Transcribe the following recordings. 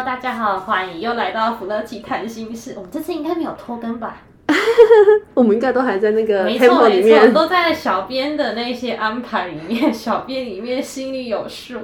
大家好，欢迎又来到福乐奇谈心室。我们这次应该没有拖更吧？我们应该都还在那个没错没错，都在小编的那些安排里面，小编里面心里有数。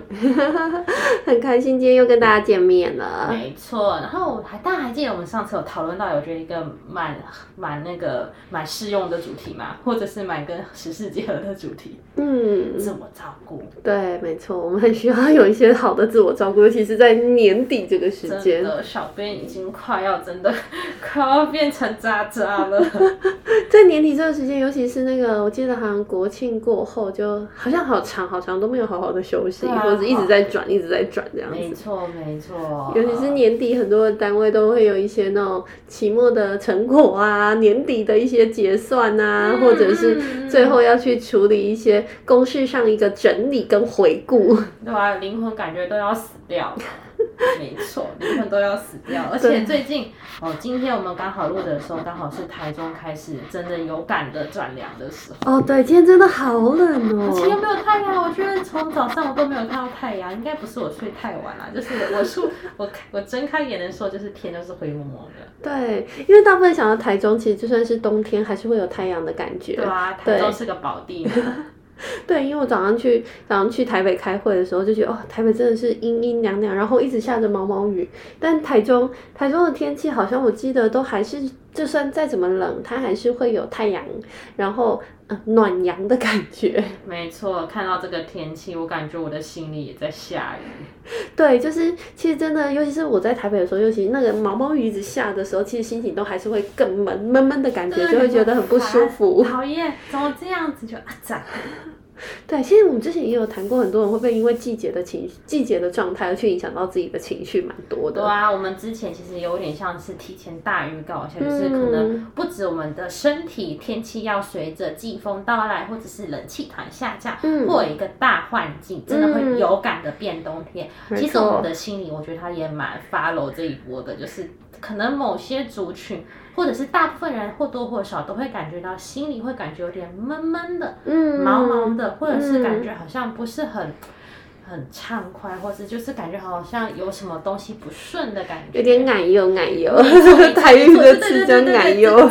很开心今天又跟大家见面了。没错，然后还大家还记得我们上次有讨论到，有觉得一个蛮蛮那个蛮适用的主题嘛，或者是蛮跟时事结合的主题。嗯，自我照顾。对，没错，我们很需要有一些好的自我照顾，尤其是在年底这个时间。真的，小编已经快要真的 快要变成渣渣了。在年底这段时间，尤其是那个，我记得好像国庆过后，就好像好长好长都没有好好的休息，啊、或者是一直在转，一直在转这样子。没错，没错。尤其是年底，很多的单位都会有一些那种期末的成果啊，年底的一些结算啊，嗯、或者是最后要去处理一些公事上一个整理跟回顾。对啊，灵魂感觉都要死掉。没错，灵魂都要死掉，而且最近哦，今天我们刚好录的时候，刚好是台中开始真的有感的转凉的时候。哦，对，今天真的好冷哦，而且又没有太阳，我觉得从早上我都没有看到太阳，应该不是我睡太晚了，就是 我出我我睁开眼的时候，就是天都是灰蒙蒙的。对，因为大部分想到台中，其实就算是冬天，还是会有太阳的感觉。对啊，台中是个宝地嘛。对，因为我早上去早上去台北开会的时候，就觉得哦，台北真的是阴阴凉凉，然后一直下着毛毛雨。但台中台中的天气好像我记得都还是，就算再怎么冷，它还是会有太阳，然后、呃、暖阳的感觉。没错，看到这个天气，我感觉我的心里也在下雨。对，就是其实真的，尤其是我在台北的时候，尤其那个毛毛雨一直下的时候，其实心情都还是会更闷闷闷的感觉，就会觉得很不舒服。讨厌，怎么这样子就啊咋？对，其实我们之前也有谈过，很多人会不会因为季节的情绪、季节的状态而去影响到自己的情绪，蛮多的。对啊，我们之前其实有点像是提前大预告一下，就是可能不止我们的身体天气要随着季风到来，或者是冷气团下降，嗯，或有一个大环境真的会有感的变冬天。嗯，其实我们的心里，我觉得他也蛮 follow 这一波的，就是可能某些族群。或者是大部分人或多或少都会感觉到心里会感觉有点闷闷的，嗯，毛毛的，或者是感觉好像不是很很畅快，或是就是感觉好像有什么东西不顺的感觉，有点奶油奶油，台语的词叫奶油，用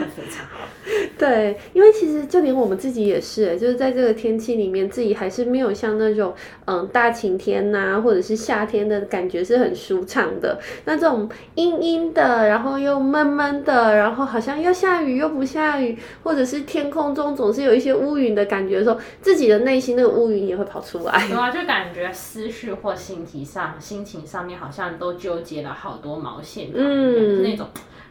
的非常好。对，因为其实就连我们自己也是，就是在这个天气里面，自己还是没有像那种嗯大晴天呐、啊，或者是夏天的感觉是很舒畅的。那这种阴阴的，然后又闷闷的，然后好像要下雨又不下雨，或者是天空中总是有一些乌云的感觉的时候，自己的内心那个乌云也会跑出来。对啊，就感觉思绪或心情上、心情上面好像都纠结了好多毛线，嗯，那种。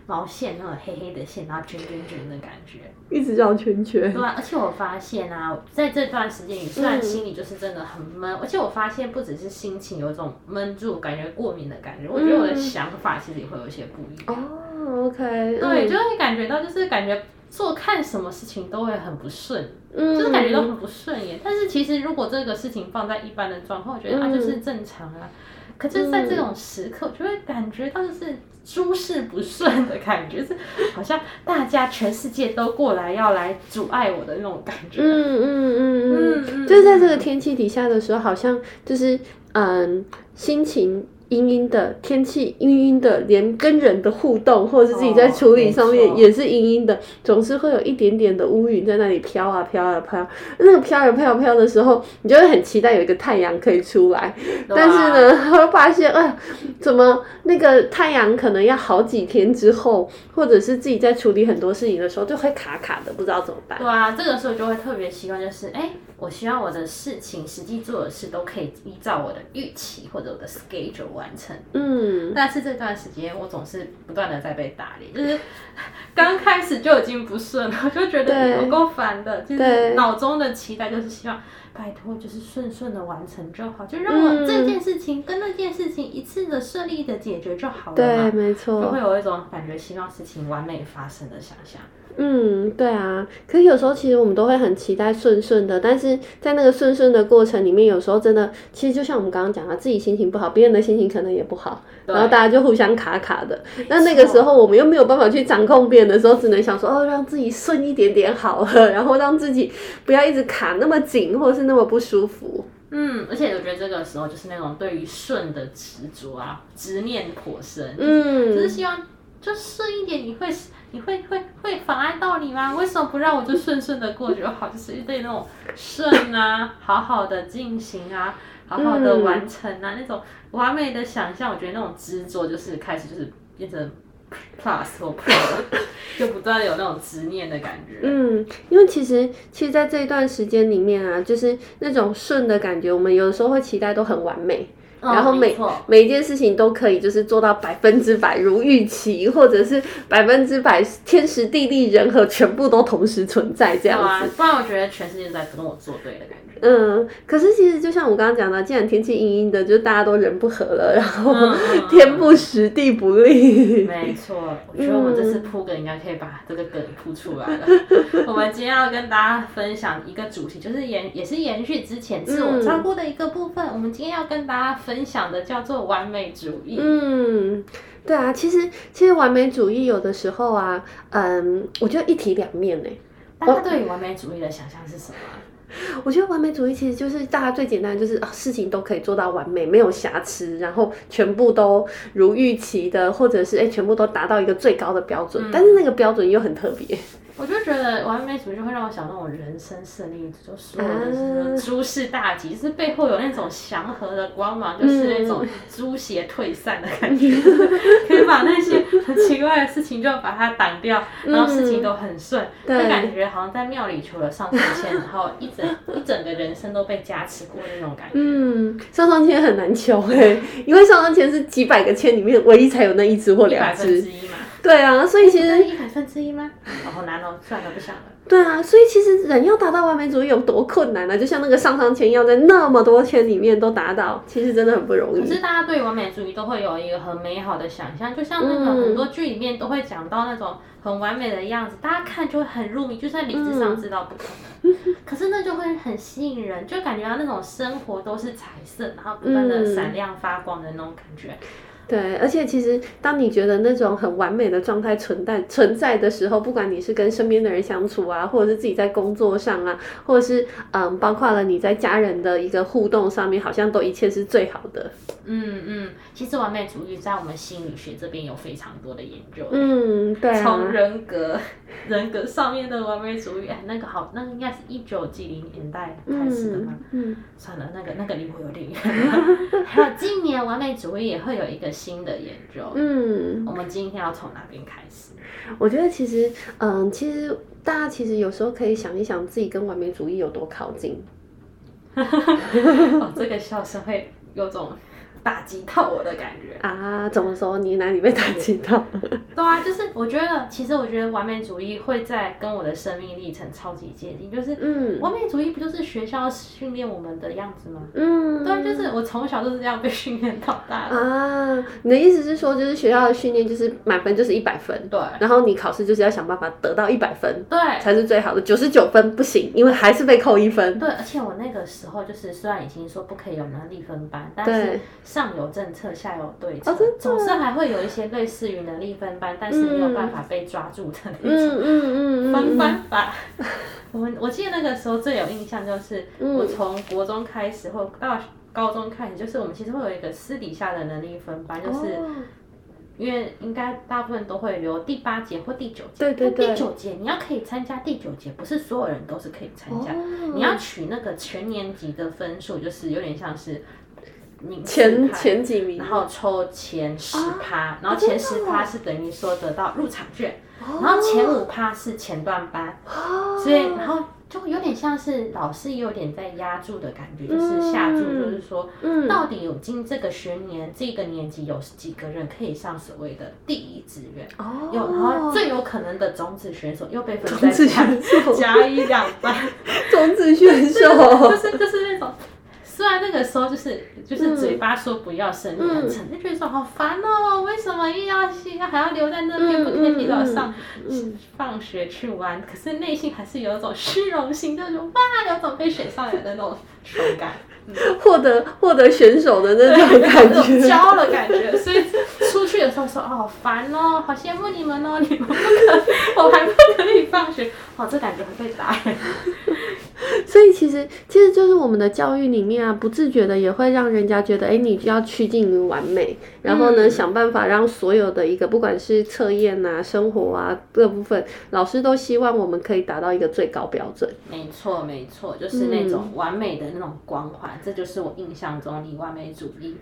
毛线那种黑黑的线，然后卷卷卷的感觉，一直绕圈圈。对啊，而且我发现啊，在这段时间里，虽然心里就是真的很闷，嗯，而且我发现不只是心情有一种闷住，感觉过敏的感觉，嗯，我觉得我的想法其实也会有一些不一样。哦，OK，对，就会感觉到，就是感觉做看什么事情都会很不顺，嗯，就是感觉都很不顺眼。但是其实如果这个事情放在一般的状况，我觉得它就是正常啊。可是，在这种时刻，就会感觉到就是诸事不顺的感觉，是好像大家全世界都过来要来阻碍我的那种感觉。嗯嗯嗯嗯，就是在这个天气底下的时候，好像就是嗯，心情。阴阴的天气，阴阴的，连跟人的互动，或者是自己在处理上面也是阴阴的，总是会有一点点的乌云在那里飘啊飘啊飘。那个飘啊飘啊飘的时候，你就会很期待有一个太阳可以出来，但是呢，会发现啊，怎么那个太阳可能要好几天之后，或者是自己在处理很多事情的时候，就会卡卡的，不知道怎么办。对啊，这个时候就会特别习惯，就是哎。我希望我的事情实际做的事都可以依照我的预期或者我的 schedule 完成。嗯，但是这段时间我总是不断的在被打脸，就是 刚开始就已经不顺了，我就觉得有够烦的，就是脑中的期待就是希望拜托，就是顺顺的完成就好，就让我这件事情跟那件事情一次的顺利的解决就好了。对，没错，就会有一种感觉，希望事情完美发生的想象。嗯，对啊，可是有时候其实我们都会很期待顺顺的，但是在那个顺顺的过程里面，有时候真的，其实就像我们刚刚讲的，自己心情不好，别人的心情可能也不好，然后大家就互相卡卡的。那那个时候我们又没有办法去掌控别人的时候，只能想说哦，让自己顺一点点好了，然后让自己不要一直卡那么紧，或是那么不舒服。嗯，而且我觉得这个时候就是那种对于顺的执着啊，执念颇深。嗯，只是希望就顺一点，你会。你会会会妨碍到你吗？为什么不让我就顺顺的过就好？就是一对那种顺啊，好好的进行啊，好好的完成啊，那种完美的想象，我觉得那种执着就是开始就是变成 plus 或 pro，就不断有那种执念的感觉。嗯，因为其实其实，在这一段时间里面啊，就是那种顺的感觉，我们有的时候会期待都很完美。然后每、哦、每一件事情都可以就是做到百分之百如预期，或者是百分之百天时地利人和全部都同时存在这样子。啊、不然我觉得全世界都在跟我作对的感觉。嗯，可是其实就像我刚刚讲的，既然天气阴阴的，就大家都人不和了，然后天不时地不利。嗯、没错，我觉得我们这次铺梗应该可以把这个梗铺出来了。我们今天要跟大家分享一个主题，就是延也是延续之前自我照顾的一个部分。嗯、我们今天要跟大家分享的叫做完美主义。嗯，对啊，其实其实完美主义有的时候啊，嗯，我觉得一体两面呢。大家对于完美主义的想象是什么？我觉得完美主义其实就是大家最简单的，就是啊，事情都可以做到完美，没有瑕疵，然后全部都如预期的，或者是哎，全部都达到一个最高的标准，嗯、但是那个标准又很特别。我就觉得完美主义就会让我想到我人生胜利，就所有的诸事大吉，就是背后有那种祥和的光芒，就是那种诸邪退散的感觉，可以把那些很奇怪的事情就把它挡掉，然后事情都很顺，就感觉好像在庙里求了上上签，然后一整一整个人生都被加持过那种感觉。嗯，上上签很难求哎，因为上上签是几百个签里面唯一才有那一只或两支。对啊，所以其实一百分之一吗？好难哦，算了，不想了。对啊，所以其实人要达到完美主义有多困难呢、啊？就像那个上上签要在那么多签里面都达到，其实真的很不容易。可是大家对完美主义都会有一个很美好的想象，就像那个很多剧里面都会讲到那种很完美的样子，嗯、大家看就会很入迷，就算理智上知道不可能，嗯、可是那就会很吸引人，就感觉到那种生活都是彩色，然后不断的闪亮发光的那种感觉。对，而且其实当你觉得那种很完美的状态存在存在的时候，不管你是跟身边的人相处啊，或者是自己在工作上啊，或者是嗯，包括了你在家人的一个互动上面，好像都一切是最好的。嗯嗯，其实完美主义在我们心理学这边有非常多的研究。嗯，对啊。从人格人格上面的完美主义，哎，那个好，那个应该是一九几零年代开始的吗？嗯。嗯算了，那个那个离我有点远。还有今年完美主义也会有一个。新的研究，嗯，我们今天要从哪边开始？我觉得其实，嗯，其实大家其实有时候可以想一想，自己跟完美主义有多靠近。哦，这个笑声会有种。打击到我的感觉啊？怎么说？你哪里被打击到？对啊，就是我觉得，其实我觉得完美主义会在跟我的生命历程超级接近。就是，嗯，完美主义不就是学校训练我们的样子吗？嗯，对，就是我从小就是这样被训练到大的啊。你的意思是说，就是学校的训练就是满分就是一百分，对，然后你考试就是要想办法得到一百分，对，才是最好的。九十九分不行，因为还是被扣一分。对，而且我那个时候就是虽然已经说不可以有能力分班，但是。上有政策，下有对策，总是还会有一些类似于能力分班，但是没有办法被抓住的那种 分班法。我们我记得那个时候最有印象就是，我从国中开始或到高中开始，就是我们其实会有一个私底下的能力分班，就是因为应该大部分都会留第八节或第九节，对对对，第九节你要可以参加第九节，不是所有人都是可以参加，你要取那个全年级的分数，就是有点像是。前前几名，然后抽前十趴，哦、然后前十趴是等于说得到入场券，哦、然后前五趴是前段班，哦、所以然后就有点像是老师也有点在压住的感觉，就是下注，就是说，到底有进这个学年这个年级有几个人可以上所谓的第一志愿？哦，有，然后最有可能的种子选手又被分在甲乙两班，种子选手就是就是那种。虽然那个时候就是就是嘴巴说不要胜利很成，就觉得说好烦哦，为什么又要去，还要留在那边不可以提早上放学去玩？可是内心还是有一种虚荣心，就是哇，有种被选上来的那种爽感，获得获得选手的那种感觉，骄傲的感觉。所以出去的时候说哦，好烦哦，好羡慕你们哦，你们不可，我还不可以放学，哦，这感觉会被打。所以其实其实就是我们的教育里面啊，不自觉的也会让人家觉得，哎，你就要趋近于完美，然后呢，想办法让所有的一个不管是测验啊、生活啊各部分，老师都希望我们可以达到一个最高标准。没错，没错，就是那种完美的那种光环，嗯、这就是我印象中你完美主义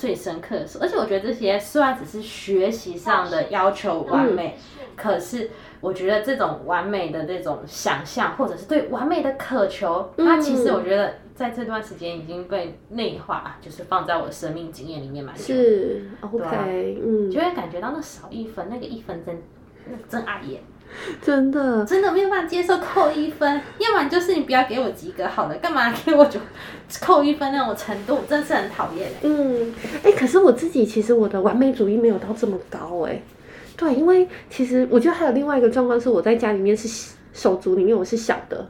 最深刻的时候。而且我觉得这些虽然只是学习上的要求完美，嗯、可是。我觉得这种完美的这种想象，或者是对完美的渴求，它其实我觉得在这段时间已经被内化，就是放在我的生命经验里面蛮久。是，OK，嗯，就会感觉到那少一分，那个一分真，那真碍眼，真的，真的没有办法接受扣一分，要不然就是你不要给我及格好了，干嘛给我就扣一分那种程度，真是很讨厌。嗯，哎、欸，可是我自己其实我的完美主义没有到这么高哎、欸。对，因为其实我觉得还有另外一个状况是，我在家里面是手足里面我是小的，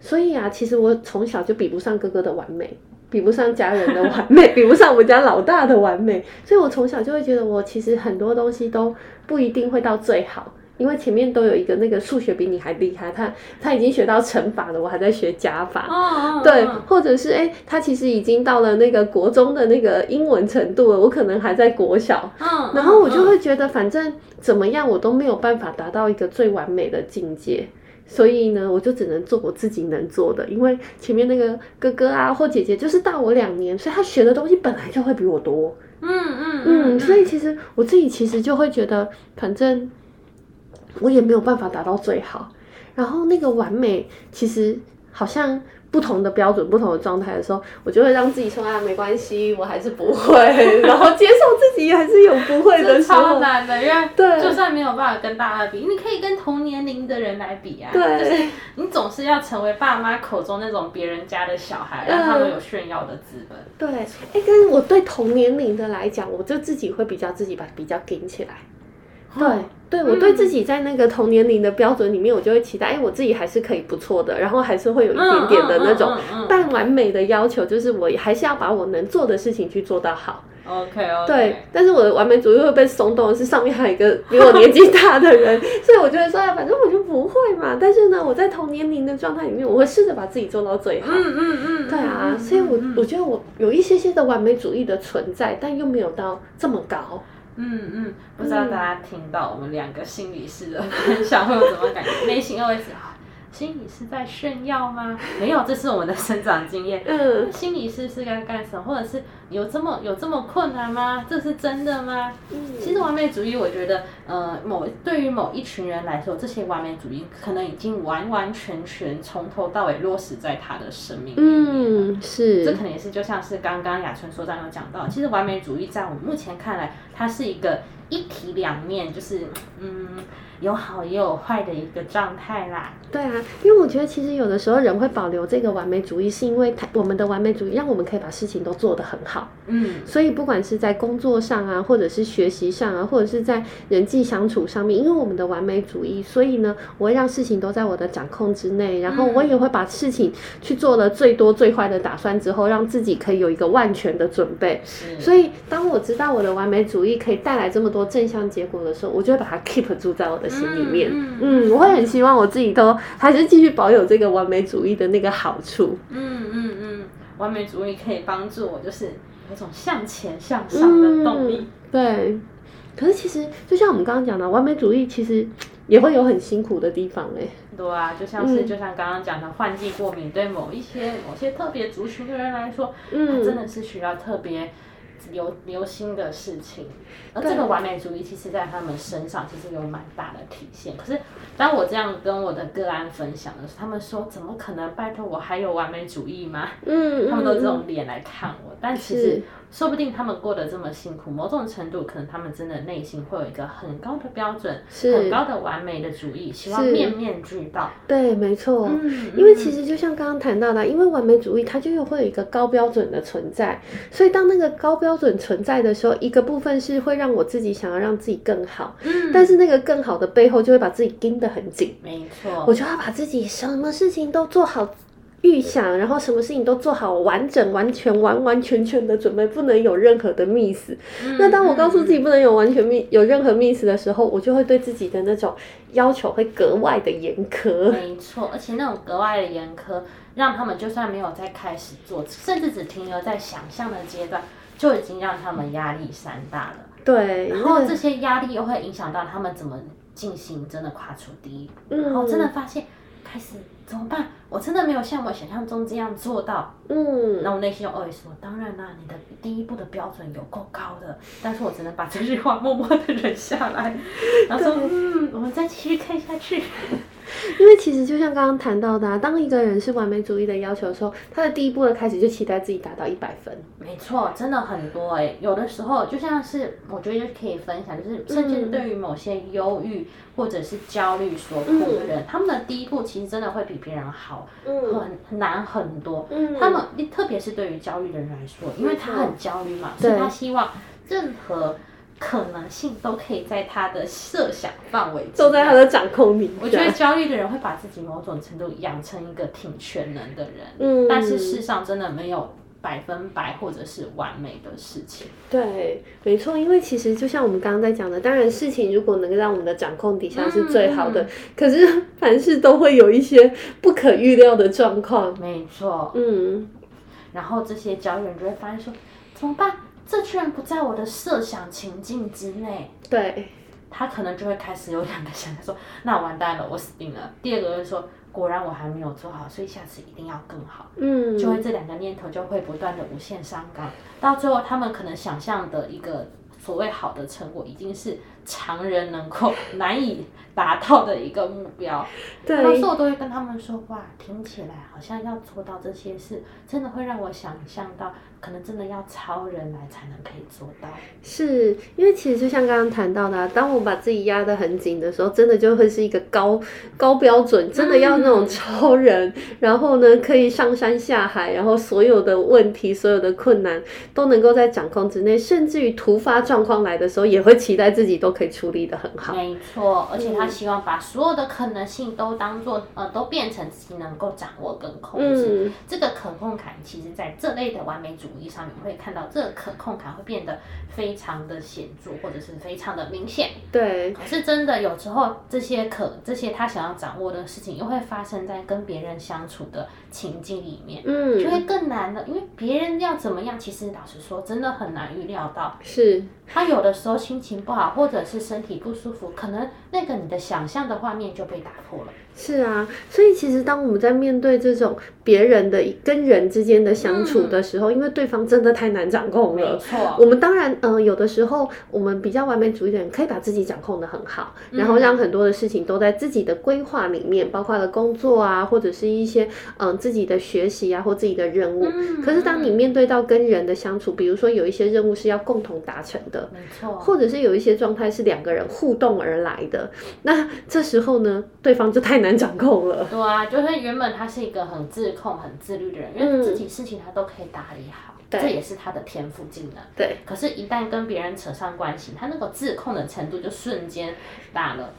所以啊，其实我从小就比不上哥哥的完美，比不上家人的完美，比不上我们家老大的完美，所以我从小就会觉得我其实很多东西都不一定会到最好。因为前面都有一个那个数学比你还厉害，他他已经学到乘法了，我还在学加法。哦，对，或者是哎，他其实已经到了那个国中的那个英文程度了，我可能还在国小。嗯，然后我就会觉得，反正怎么样，我都没有办法达到一个最完美的境界，所以呢，我就只能做我自己能做的。因为前面那个哥哥啊或姐姐就是大我两年，所以他学的东西本来就会比我多。嗯嗯嗯，所以其实我自己其实就会觉得，反正。我也没有办法达到最好，然后那个完美其实好像不同的标准、不同的状态的时候，我就会让自己说啊，没关系，我还是不会，然后接受自己还是有不会的时候。超难的，因为对，就算没有办法跟大家比，你可以跟同年龄的人来比啊。对，就是你总是要成为爸妈口中那种别人家的小孩，让他们有炫耀的资本。对，哎，跟我对同年龄的来讲，我就自己会比较自己把比较顶起来。对。对，我对自己在那个同年龄的标准里面，我就会期待，哎，我自己还是可以不错的，然后还是会有一点点的那种半完美的要求，就是我还是要把我能做的事情去做到好。OK OK。对，但是我的完美主义会被松动是上面还有一个比我年纪大的人，所以我就会说，哎，反正我就不会嘛。但是呢，我在同年龄的状态里面，我会试着把自己做到最好。嗯嗯嗯。对啊，所以我我觉得我有一些些的完美主义的存在，但又没有到这么高。嗯嗯，不知道大家听到我们两个心理师的分享会有什么感觉？内心 OS 啊，心理师在炫耀吗？没有，这是我们的生长经验。嗯，心理师是该干什么？或者是有这么有这么困难吗？这是真的吗？嗯，其实完美主义，我觉得，呃，某对于某一群人来说，这些完美主义可能已经完完全全从头到尾落实在他的生命里面了。嗯，是。这可能也是就像是刚刚雅纯所长有讲到，其实完美主义在我们目前看来，它是一个一体两面，就是嗯。有好也有坏的一个状态啦。对啊，因为我觉得其实有的时候人会保留这个完美主义，是因为他我们的完美主义让我们可以把事情都做得很好。嗯，所以不管是在工作上啊，或者是学习上啊，或者是在人际相处上面，因为我们的完美主义，所以呢，我会让事情都在我的掌控之内，然后我也会把事情去做了最多最坏的打算之后，让自己可以有一个万全的准备。所以当我知道我的完美主义可以带来这么多正向结果的时候，我就会把它 keep 住在我的心里面。嗯，嗯，我会很希望我自己都。还是继续保有这个完美主义的那个好处。嗯嗯嗯，完美主义可以帮助我，就是有一种向前向上的动力。嗯。对，可是其实就像我们刚刚讲的，完美主义其实也会有很辛苦的地方哎。对啊，就像是就像刚刚讲的换季过敏，对某一些某些特别族群的人来说，嗯，真的是需要特别。流流行的事情，而这个完美主义其实在他们身上其实有蛮大的体现。可是当我这样跟我的个案分享的时候，他们说怎么可能？拜托我还有完美主义吗？嗯，他们都这种脸来看我，但其实。说不定他们过得这么辛苦，某种程度可能他们真的内心会有一个很高的标准，是很高的完美的主义，希望面面俱到。对，没错。嗯，因为其实就像刚刚谈到的，因为完美主义它就又会有一个高标准的存在，所以当那个高标准存在的时候，一个部分是会让我自己想要让自己更好，嗯，但是那个更好的背后就会把自己盯得很紧。没错，我就要把自己什么事情都做好。预想，然后什么事情都做好完整、完全、完完全全的准备，不能有任何的 miss。嗯、那当我告诉自己不能有完全 miss、有任何 miss 的时候，我就会对自己的那种要求会格外的严苛。没错，而且那种格外的严苛，让他们就算没有再开始做，甚至只停留在想象的阶段，就已经让他们压力山大了。对，然后这些压力又会影响到他们怎么进行真的跨出第一步，然后真的发现。开始怎么办？我真的没有像我想象中这样做到。嗯，那我内心就 always 说，当然啦，你的第一步的标准有够高的，但是我只能把这句话默默的忍下来，然后说，嗯，我们再继续看下去。因为其实就像刚刚谈到的啊，当一个人是完美主义的要求的时候，他的第一步的开始就期待自己达到一百分。没错，真的很多哎、欸，有的时候就像是我觉得可以分享，就是甚至对于某些忧郁或者是焦虑所苦的人，嗯、他们的第一步其实真的会比别人好，嗯、很难很多。嗯、他们特别是对于焦虑的人来说，因为他很焦虑嘛，所以他希望任何。可能性都可以在他的设想范围，都在他的掌控里。我觉得焦虑的人会把自己某种程度养成一个挺全能的人，嗯，但是世上真的没有百分百或者是完美的事情。对，没错，因为其实就像我们刚刚在讲的，当然事情如果能够让我们的掌控底下是最好的，嗯、可是凡事都会有一些不可预料的状况。没错，嗯，然后这些交易人就会发现说，怎么办？这居然不在我的设想情境之内，对，他可能就会开始有两个想法，说那完蛋了，我死定了。第二个就是说，果然我还没有做好，所以下次一定要更好。嗯，就会这两个念头就会不断的无限上纲，到最后他们可能想象的一个所谓好的成果，已经是常人能够难以达到的一个目标。对，所以我都会跟他们说，哇，听起来好像要做到这些事，真的会让我想象到。可能真的要超人来才能可以做到，是因为其实就像刚刚谈到的，当我把自己压得很紧的时候，真的就会是一个高高标准，真的要那种超人，嗯、然后呢可以上山下海，然后所有的问题、所有的困难都能够在掌控之内，甚至于突发状况来的时候，也会期待自己都可以处理得很好。没错，而且他希望把所有的可能性都当做呃，都变成自己能够掌握跟控制。嗯、这个可控感，其实在这类的完美主义。主义上面会看到这个可控感会变得非常的显著，或者是非常的明显。对，可是真的有时候这些可这些他想要掌握的事情，又会发生在跟别人相处的情境里面，嗯，就会更难了。因为别人要怎么样，其实老实说，真的很难预料到。是，他有的时候心情不好，或者是身体不舒服，可能那个你的想象的画面就被打破了。是啊，所以其实当我们在面对这种别人的跟人之间的相处的时候，嗯、因为对方真的太难掌控了。没错，我们当然，嗯、呃，有的时候我们比较完美主义的人可以把自己掌控的很好，嗯、然后让很多的事情都在自己的规划里面，包括了工作啊，或者是一些嗯、呃、自己的学习啊，或自己的任务。嗯、可是当你面对到跟人的相处，比如说有一些任务是要共同达成的，没错，或者是有一些状态是两个人互动而来的，那这时候呢，对方就太难掌控了。对啊，就是原本他是一个很自控、很自律的人，因为自己事情他都可以打理好，嗯、这也是他的天赋技能。对，可是，一旦跟别人扯上关系，他那个自控的程度就瞬间打了，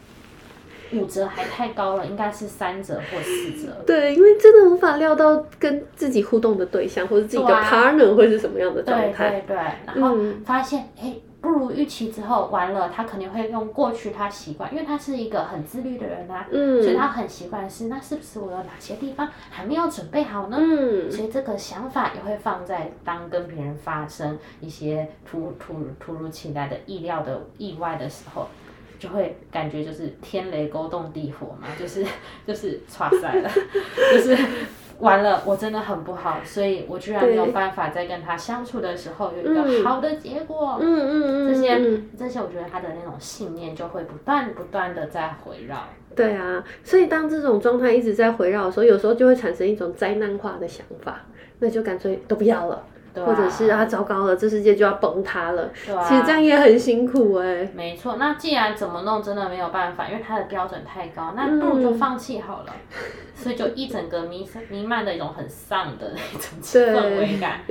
五折还太高了，应该是三折或四折。对，因为真的无法料到跟自己互动的对象或者自己的 partner 会是什么样的状态。对对对，然后发现，哎、嗯。不如预期之后完了，他肯定会用过去他习惯，因为他是一个很自律的人啊，嗯、所以他很习惯是那是不是我有哪些地方还没有准备好呢？嗯、所以这个想法也会放在当跟别人发生一些突突突如其来的意料的意外的时候，就会感觉就是天雷勾动地火嘛，就是 就是 剉赛了，就是。完了，我真的很不好，所以我居然没有办法在跟他相处的时候有一个好的结果。嗯嗯嗯，这些这些，我觉得他的那种信念就会不断不断的在回绕。对啊，所以当这种状态一直在回绕的时候，有时候就会产生一种灾难化的想法，那就干脆都不要了。啊、或者是啊，糟糕了，这世界就要崩塌了。对啊，其实这样也很辛苦哎、欸。没错，那既然怎么弄真的没有办法，因为他的标准太高，那不如就放弃好了。嗯、所以就一整个弥弥漫的一种很丧的那种氛围感。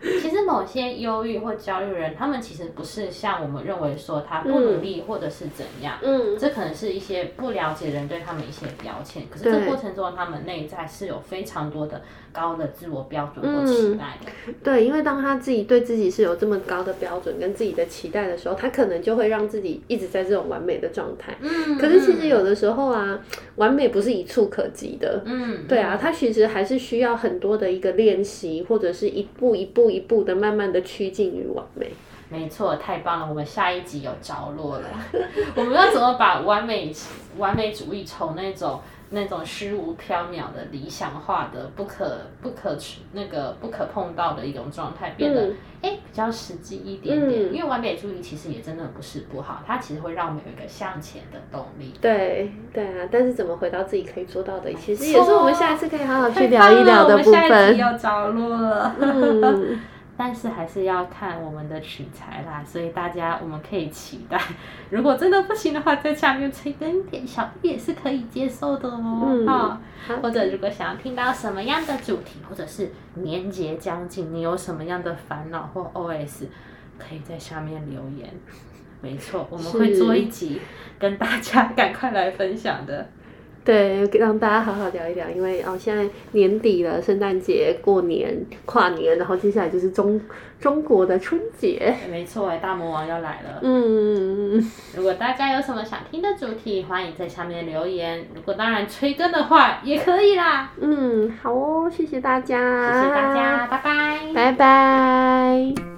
其实某些忧郁或焦虑人，他们其实不是像我们认为说他不努力或者是怎样。嗯。这可能是一些不了解人对他们一些标签。可是这过程中，他们内在是有非常多的高的自我标准或期待。嗯、对。因为当他自己对自己是有这么高的标准跟自己的期待的时候，他可能就会让自己一直在这种完美的状态。嗯，可是其实有的时候啊，完美不是一触可及的。嗯，对啊，他其实还是需要很多的一个练习，或者是一步一步一步的慢慢的趋近于完美。没错，太棒了！我们下一集有着落了，我们要怎么把完美完美主义从那种。那种虚无缥缈的理想化的不可不可那个不可碰到的一种状态，变得哎、比较实际一点点。嗯、因为完美主义其实也真的不是不好，它其实会让我们有一个向前的动力。对对啊，但是怎么回到自己可以做到的，其实也是我们下一次可以好好去聊一聊的部分。我们下一集要着落了。嗯但是还是要看我们的取材啦，所以大家我们可以期待，如果真的不行的话，在下面催更一点，小也是可以接受的哦。嗯，好，或者如果想要听到什么样的主题，或者是年节将近，你有什么样的烦恼或 OS，可以在下面留言。没错，我们会做一集跟大家 赶快来分享的。对，让大家好好聊一聊，因为哦，现在年底了，圣诞节、过年、跨年，然后接下来就是中中国的春节。没错，大魔王要来了。嗯，如果大家有什么想听的主题，欢迎在下面留言。如果当然催更的话，也可以啦。嗯，好哦，谢谢大家，谢谢大家，拜拜，拜拜。